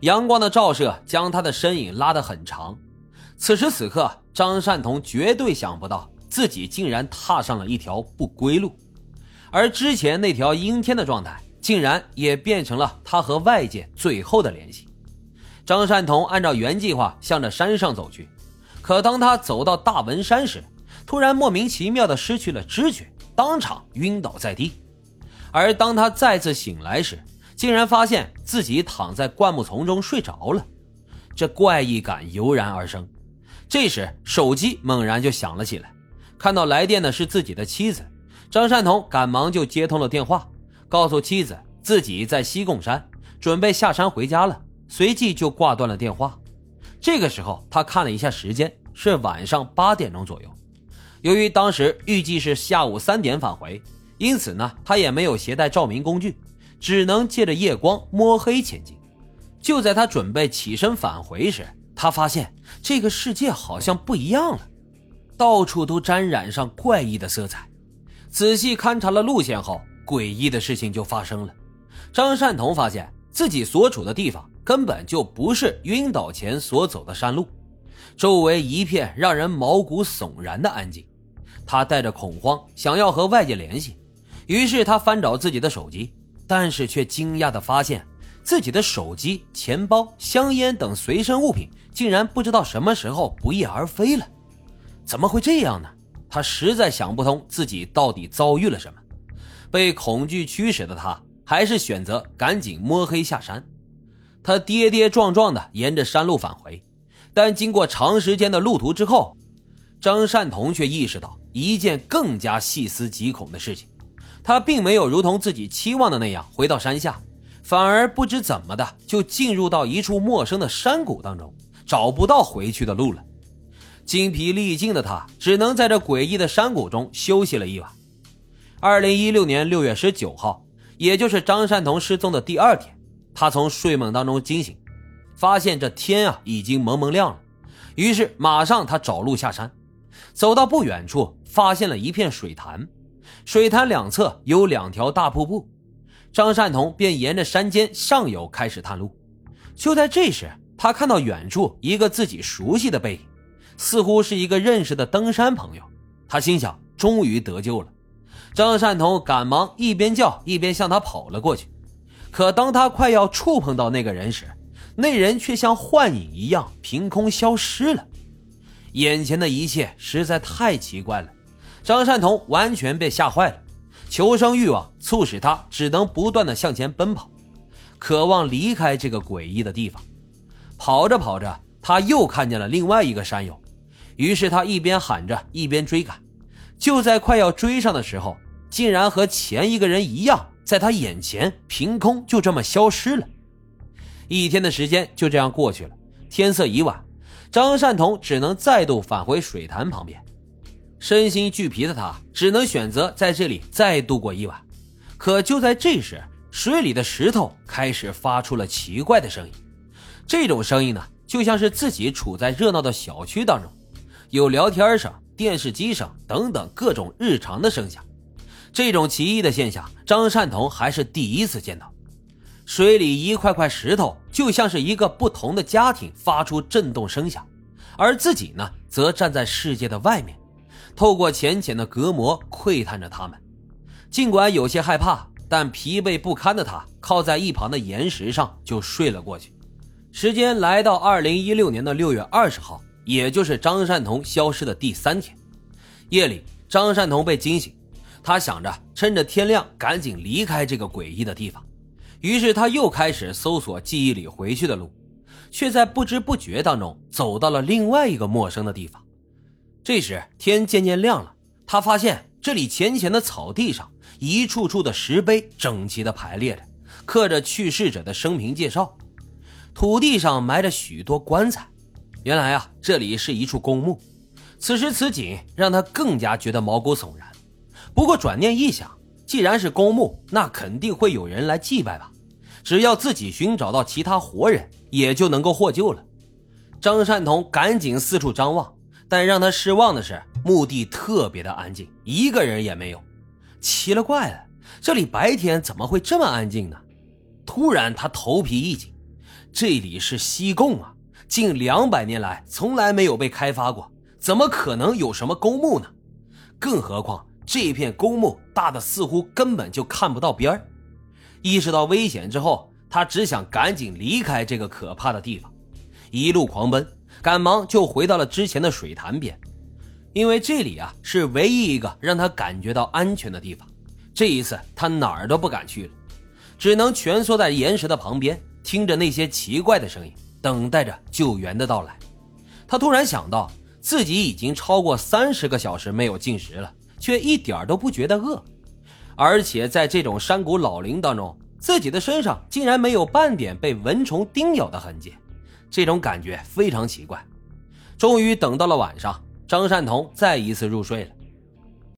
阳光的照射将他的身影拉得很长。此时此刻，张善同绝对想不到自己竟然踏上了一条不归路，而之前那条阴天的状态，竟然也变成了他和外界最后的联系。张善同按照原计划向着山上走去，可当他走到大文山时，突然莫名其妙的失去了知觉，当场晕倒在地。而当他再次醒来时，竟然发现自己躺在灌木丛中睡着了，这怪异感油然而生。这时，手机猛然就响了起来，看到来电的是自己的妻子，张善同赶忙就接通了电话，告诉妻子自己在西贡山，准备下山回家了，随即就挂断了电话。这个时候，他看了一下时间，是晚上八点钟左右。由于当时预计是下午三点返回。因此呢，他也没有携带照明工具，只能借着夜光摸黑前进。就在他准备起身返回时，他发现这个世界好像不一样了，到处都沾染上怪异的色彩。仔细勘察了路线后，诡异的事情就发生了。张善同发现自己所处的地方根本就不是晕倒前所走的山路，周围一片让人毛骨悚然的安静。他带着恐慌，想要和外界联系。于是他翻找自己的手机，但是却惊讶地发现，自己的手机、钱包、香烟等随身物品竟然不知道什么时候不翼而飞了。怎么会这样呢？他实在想不通自己到底遭遇了什么。被恐惧驱使的他，还是选择赶紧摸黑下山。他跌跌撞撞地沿着山路返回，但经过长时间的路途之后，张善同却意识到一件更加细思极恐的事情。他并没有如同自己期望的那样回到山下，反而不知怎么的就进入到一处陌生的山谷当中，找不到回去的路了。精疲力尽的他只能在这诡异的山谷中休息了一晚。二零一六年六月十九号，也就是张善同失踪的第二天，他从睡梦当中惊醒，发现这天啊已经蒙蒙亮了，于是马上他找路下山，走到不远处，发现了一片水潭。水潭两侧有两条大瀑布，张善同便沿着山间上游开始探路。就在这时，他看到远处一个自己熟悉的背影，似乎是一个认识的登山朋友。他心想，终于得救了。张善同赶忙一边叫一边向他跑了过去。可当他快要触碰到那个人时，那人却像幻影一样凭空消失了。眼前的一切实在太奇怪了。张善同完全被吓坏了，求生欲望促使他只能不断的向前奔跑，渴望离开这个诡异的地方。跑着跑着，他又看见了另外一个山友，于是他一边喊着一边追赶。就在快要追上的时候，竟然和前一个人一样，在他眼前凭空就这么消失了。一天的时间就这样过去了，天色已晚，张善同只能再度返回水潭旁边。身心俱疲的他只能选择在这里再度过一晚。可就在这时，水里的石头开始发出了奇怪的声音。这种声音呢，就像是自己处在热闹的小区当中，有聊天声、电视机声等等各种日常的声响。这种奇异的现象，张善同还是第一次见到。水里一块块石头就像是一个不同的家庭发出震动声响，而自己呢，则站在世界的外面。透过浅浅的隔膜窥探着他们，尽管有些害怕，但疲惫不堪的他靠在一旁的岩石上就睡了过去。时间来到二零一六年的六月二十号，也就是张善同消失的第三天。夜里，张善同被惊醒，他想着趁着天亮赶紧离开这个诡异的地方，于是他又开始搜索记忆里回去的路，却在不知不觉当中走到了另外一个陌生的地方。这时天渐渐亮了，他发现这里浅浅的草地上，一处处的石碑整齐地排列着，刻着去世者的生平介绍。土地上埋着许多棺材，原来啊，这里是一处公墓。此时此景让他更加觉得毛骨悚然。不过转念一想，既然是公墓，那肯定会有人来祭拜吧？只要自己寻找到其他活人，也就能够获救了。张善同赶紧四处张望。但让他失望的是，墓地特别的安静，一个人也没有。奇了怪了，这里白天怎么会这么安静呢？突然，他头皮一紧，这里是西贡啊，近两百年来从来没有被开发过，怎么可能有什么公墓呢？更何况这片公墓大的似乎根本就看不到边儿。意识到危险之后，他只想赶紧离开这个可怕的地方，一路狂奔，赶忙就回到了之前的水潭边，因为这里啊是唯一一个让他感觉到安全的地方。这一次他哪儿都不敢去了，只能蜷缩在岩石的旁边，听着那些奇怪的声音，等待着救援的到来。他突然想到，自己已经超过三十个小时没有进食了，却一点都不觉得饿。而且在这种山谷老林当中，自己的身上竟然没有半点被蚊虫叮咬的痕迹，这种感觉非常奇怪。终于等到了晚上，张善同再一次入睡了。